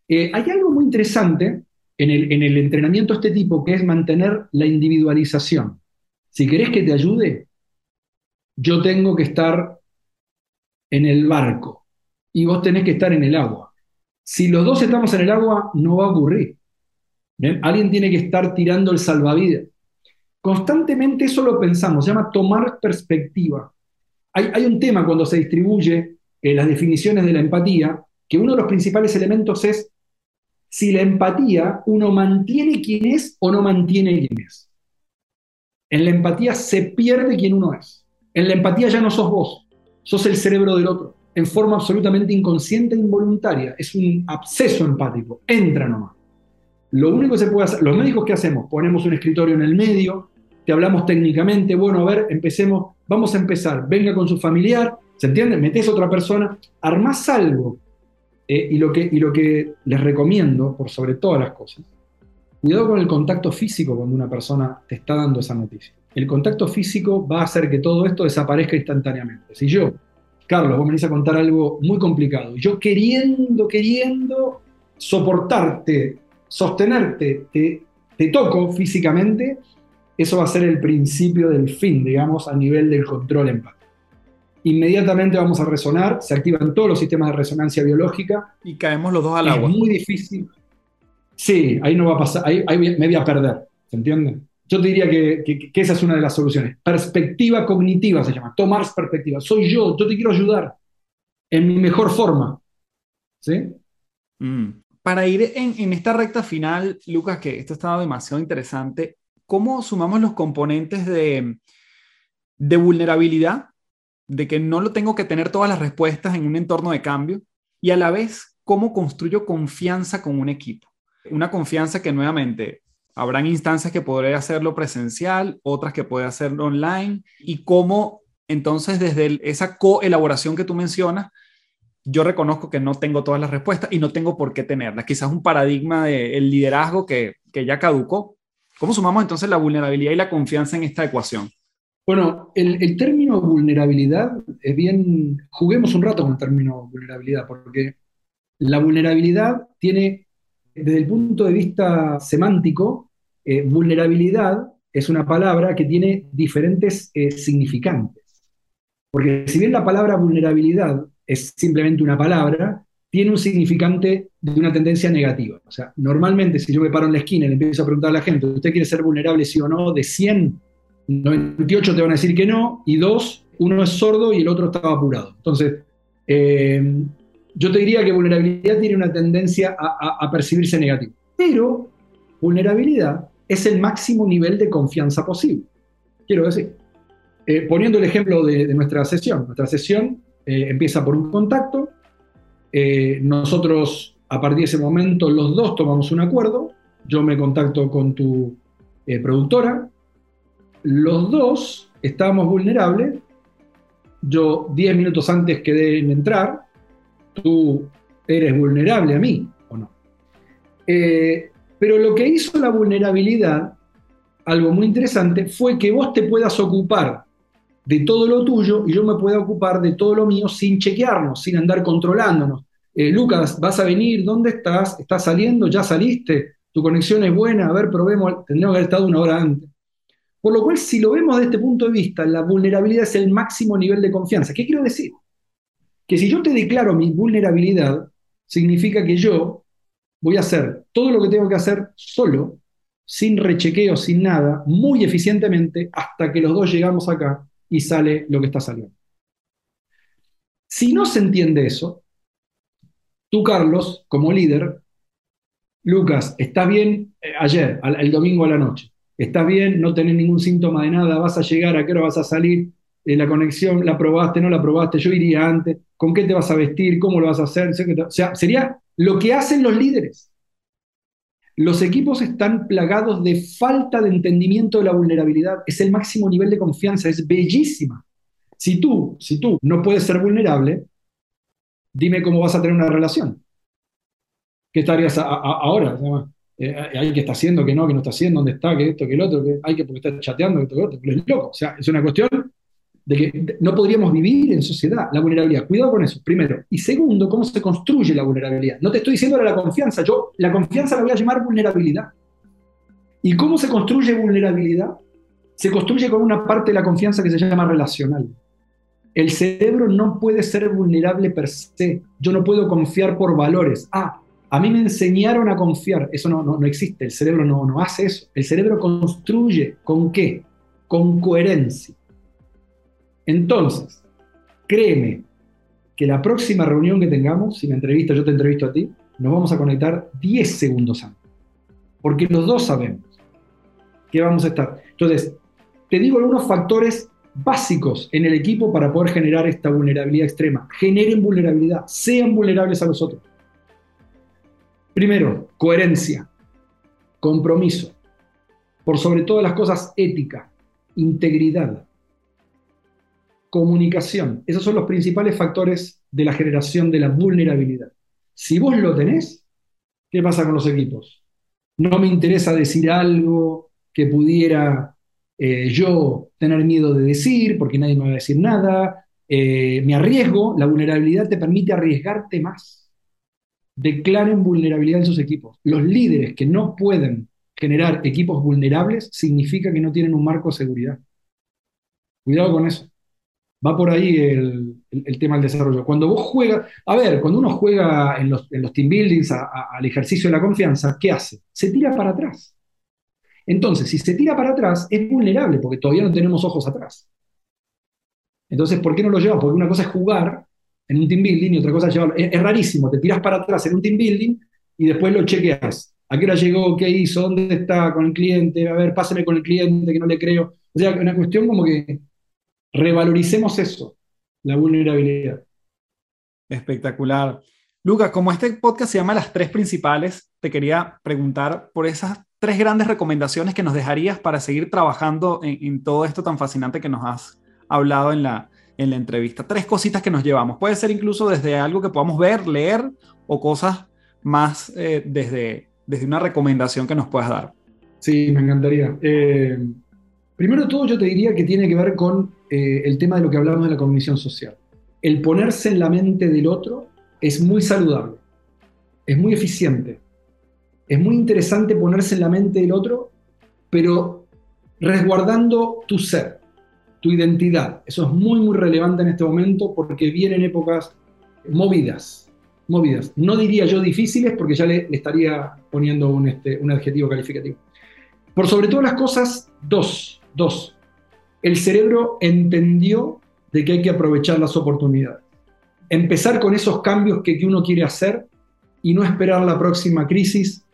Eh, hay algo muy interesante en el, en el entrenamiento de este tipo que es mantener la individualización. Si querés que te ayude, yo tengo que estar en el barco y vos tenés que estar en el agua. Si los dos estamos en el agua, no va a ocurrir. Alguien tiene que estar tirando el salvavidas. Constantemente eso lo pensamos, se llama tomar perspectiva. Hay, un tema cuando se distribuye eh, las definiciones de la empatía, que uno de los principales elementos es si la empatía uno mantiene quién es o no mantiene quién es. En la empatía se pierde quién uno es. En la empatía ya no sos vos, sos el cerebro del otro, en forma absolutamente inconsciente e involuntaria. Es un absceso empático, entra nomás. Lo único que se puede hacer, los médicos que hacemos, ponemos un escritorio en el medio, te hablamos técnicamente, bueno, a ver, empecemos, vamos a empezar, venga con su familiar, ¿se entiende? Metes otra persona, armás algo. Eh, y, lo que, y lo que les recomiendo, por sobre todas las cosas, cuidado con el contacto físico cuando una persona te está dando esa noticia el contacto físico va a hacer que todo esto desaparezca instantáneamente. Si yo, Carlos, vos me venís a contar algo muy complicado, yo queriendo, queriendo soportarte, sostenerte, te, te toco físicamente, eso va a ser el principio del fin, digamos, a nivel del control empático. Inmediatamente vamos a resonar, se activan todos los sistemas de resonancia biológica. Y caemos los dos al agua. Es muy difícil. Sí, ahí no va a pasar, ahí, ahí me voy a perder, ¿se entiende? Yo te diría que, esa es una de las soluciones. Perspectiva cognitiva se llama, tomar perspectiva. Soy yo, yo te quiero ayudar en mi mejor forma. ¿Sí? Mm. Para ir en, esta recta final, Lucas, que esto estado demasiado interesante, ¿cómo sumamos los componentes de, de vulnerabilidad, de que no lo tengo que tener todas las respuestas en un entorno de cambio, y a la vez, cómo construyo confianza con un equipo? Una confianza que nuevamente Habrán instancias que podré hacerlo presencial, otras que puede hacerlo online y cómo entonces desde esa coelaboración que tú mencionas, yo reconozco que no tengo todas las respuestas y no tengo por qué tenerlas. Quizás un paradigma del liderazgo que, que ya caducó. ¿Cómo sumamos entonces la vulnerabilidad y la confianza en esta ecuación? Bueno, el, el, término vulnerabilidad es bien, juguemos un rato con el término vulnerabilidad, porque la vulnerabilidad tiene desde el punto de vista semántico, eh, vulnerabilidad es una palabra que tiene diferentes eh, significantes. Porque si bien la palabra vulnerabilidad es simplemente una palabra, tiene un significante de una tendencia negativa. O sea, normalmente si yo me paro en la esquina y le empiezo a preguntar a la gente, ¿usted quiere ser vulnerable sí o no? De 100, 98 te van a decir que no, y dos, uno es sordo y el otro estaba apurado. Entonces, eh, yo te diría que vulnerabilidad tiene una tendencia a, percibirse negativo. Pero vulnerabilidad es el máximo nivel de confianza posible. Quiero decir, eh, poniendo el ejemplo de, nuestra sesión. Nuestra sesión eh, empieza por un contacto. Eh, nosotros, a partir de ese momento, los dos tomamos un acuerdo. Yo me contacto con tu productora. Los dos estábamos vulnerables. Yo 10 minutos antes quedé en entrar tú eres vulnerable a mí o no. Eh, pero lo que hizo la vulnerabilidad, algo muy interesante, fue que vos te puedas ocupar de todo lo tuyo y yo me pueda ocupar de todo lo mío sin chequearnos, sin andar controlándonos. Eh, Lucas, vas a venir, ¿dónde estás? ¿Estás saliendo? ¿Ya saliste? ¿Tu conexión es buena? A ver, probemos, tendríamos que haber estado una hora antes. Por lo cual, si lo vemos desde este punto de vista, la vulnerabilidad es el máximo nivel de confianza. ¿Qué quiero decir? Que si yo te declaro mi vulnerabilidad, significa que yo voy a hacer todo lo que tengo que hacer solo, sin rechequeo, sin nada, muy eficientemente, hasta que los dos llegamos acá y sale lo que está saliendo. Si no se entiende eso, tú, Carlos, como líder, Lucas, ¿estás bien eh, ayer, el domingo a la noche? ¿Estás bien? ¿No tenés ningún síntoma de nada? ¿Vas a llegar? ¿A qué hora vas a salir? Eh, la conexión, ¿la probaste? ¿No la probaste? Yo iría antes con qué te vas a vestir, cómo lo vas a hacer. O sea, sería lo que hacen los líderes. Los equipos están plagados de falta de entendimiento de la vulnerabilidad. Es el máximo nivel de confianza, es bellísima. Si tú, si tú no puedes ser vulnerable, dime cómo vas a tener una relación. ¿Qué estarías ahora? Eh, hay que está haciendo, que no, que no está haciendo, dónde está, que esto, que el otro, que hay que porque está chateando, que esto, que otro. es loco. O sea, es una cuestión de que no podríamos vivir en sociedad la vulnerabilidad. Cuidado con eso, primero. Y segundo, cómo se construye la vulnerabilidad. No te estoy diciendo ahora la confianza, yo la confianza la voy a llamar vulnerabilidad. ¿Y cómo se construye vulnerabilidad? Se construye con una parte de la confianza que se llama relacional. El cerebro no puede ser vulnerable per se. Yo no puedo confiar por valores. Ah, a mí me enseñaron a confiar. Eso no, no, no existe. El cerebro no, no hace eso. El cerebro construye. ¿Con qué? Con coherencia. Entonces, créeme que la próxima reunión que tengamos, si me entrevista, yo te entrevisto a ti, nos vamos a conectar 10 segundos antes. Porque los dos sabemos que vamos a estar. Entonces, te digo algunos factores básicos en el equipo para poder generar esta vulnerabilidad extrema. Generen vulnerabilidad, sean vulnerables a los otros. Primero, coherencia, compromiso, por sobre todas las cosas ética, integridad, comunicación. Esos son los principales factores de la generación de la vulnerabilidad. Si vos lo tenés, ¿qué pasa con los equipos? No me interesa decir algo que pudiera eh, yo tener miedo de decir, porque nadie me va a decir nada. Eh, me arriesgo, la vulnerabilidad te permite arriesgarte más. Declaren vulnerabilidad en sus equipos. Los líderes que no pueden generar equipos vulnerables significa que no tienen un marco de seguridad. Cuidado con eso. Va por ahí el, tema del desarrollo. Cuando vos juegas, a ver, cuando uno juega en los, team buildings al ejercicio de la confianza, ¿qué hace? Se tira para atrás. Entonces, si se tira para atrás, es vulnerable porque todavía no tenemos ojos atrás. Entonces, ¿por qué no lo llevas? Porque una cosa es jugar en un team building y otra cosa es llevarlo. Es, rarísimo, te tiras para atrás en un team building y después lo chequeas. ¿A qué hora llegó? ¿Qué hizo? ¿Dónde está con el cliente? A ver, pásame con el cliente que no le creo. O sea, una cuestión como que revaloricemos eso, la vulnerabilidad. Espectacular. Lucas, como este podcast se llama Las tres principales, te quería preguntar por esas tres grandes recomendaciones que nos dejarías para seguir trabajando en, todo esto tan fascinante que nos has hablado en la, en la entrevista. Tres cositas que nos llevamos. Puede ser incluso desde algo que podamos ver, leer o cosas más eh, desde, desde una recomendación que nos puedas dar. Sí, me encantaría. Eh, primero todo, yo te diría que tiene que ver con eh, el tema de lo que hablamos de la cognición social. El ponerse en la mente del otro es muy saludable, es muy eficiente, es muy interesante ponerse en la mente del otro, pero resguardando tu ser. tu identidad. Eso es muy, muy relevante en este momento porque vienen épocas movidas, movidas. No diría yo difíciles porque ya le, estaría poniendo un, este, un adjetivo calificativo. Por sobre todas las cosas, dos, dos. El cerebro entendió de que hay que aprovechar las oportunidades. Empezar con esos cambios que, uno quiere hacer y no esperar la próxima crisis,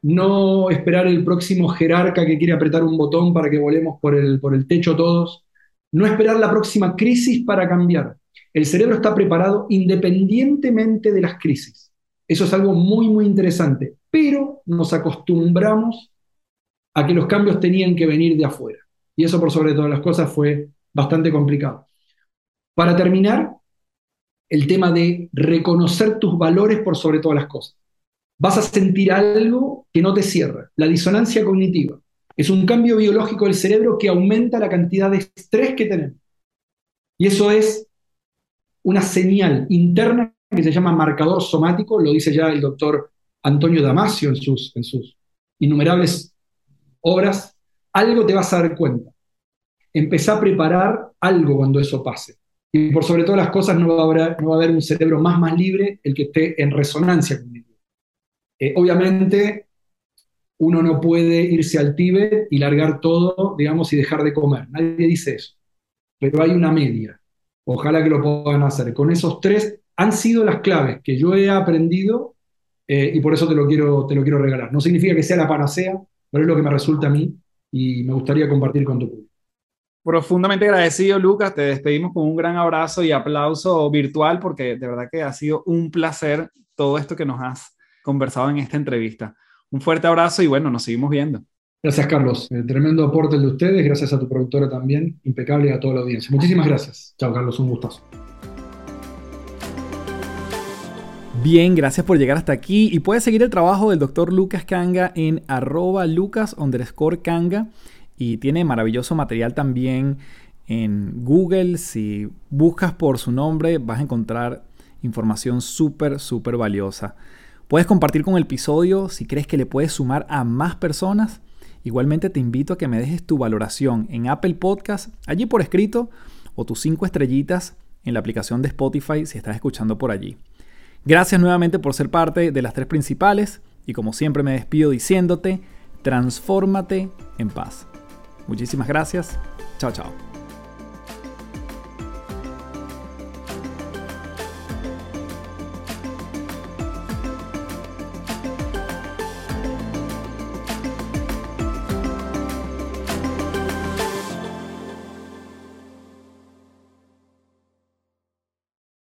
no esperar el próximo jerarca que quiere apretar un botón para que volemos por el, por el techo todos, no esperar la próxima crisis para cambiar. El cerebro está preparado independientemente de las crisis. Eso es algo muy, muy interesante, pero nos acostumbramos a que los cambios tenían que venir de afuera. Y eso por sobre todas las cosas fue bastante complicado. Para terminar, el tema de reconocer tus valores por sobre todas las cosas. Vas a sentir algo que no te cierra, la disonancia cognitiva. Es un cambio biológico del cerebro que aumenta la cantidad de estrés que tenemos. Y eso es una señal interna que se llama marcador somático, lo dice ya el doctor Antonio Damasio en sus, en sus innumerables obras. Algo te vas a dar cuenta. Empezá a preparar algo cuando eso pase. Y por sobre todas las cosas no va a haber, no va a haber un cerebro más, más libre el que esté en resonancia cognitiva. Eh, obviamente, uno no puede irse al Tíbet y largar todo, digamos, y dejar de comer. Nadie dice eso. Pero hay una media. Ojalá que lo puedan hacer. Con esos tres han sido las claves que yo he aprendido eh, y por eso te lo, quiero, te lo quiero regalar. No significa que sea la panacea, pero es lo que me resulta a mí y me gustaría compartir con tu público. Profundamente agradecido, Lucas. Te despedimos con un gran abrazo y aplauso virtual porque de verdad que ha sido un placer todo esto que nos has conversado en esta entrevista. Un fuerte abrazo y bueno, nos seguimos viendo. Gracias, Carlos. Eh, tremendo aporte el de ustedes. Gracias a tu productora también. Impecable y a toda la audiencia. Muchísimas gracias. Chao, Carlos. Un gustazo. Bien, gracias por llegar hasta aquí y puedes seguir el trabajo del doctor Lucas Kanga en arroba lucas underscore kanga y tiene maravilloso material también en Google. Si buscas por su nombre vas a encontrar información súper, súper valiosa. Puedes compartir con el episodio si crees que le puedes sumar a más personas. Igualmente te invito a que me dejes tu valoración en Apple Podcast, allí por escrito, o tus cinco estrellitas en la aplicación de Spotify si estás escuchando por allí. Gracias nuevamente por ser parte de las tres principales y como siempre me despido diciéndote, transfórmate en paz. Muchísimas gracias. Chao, chao.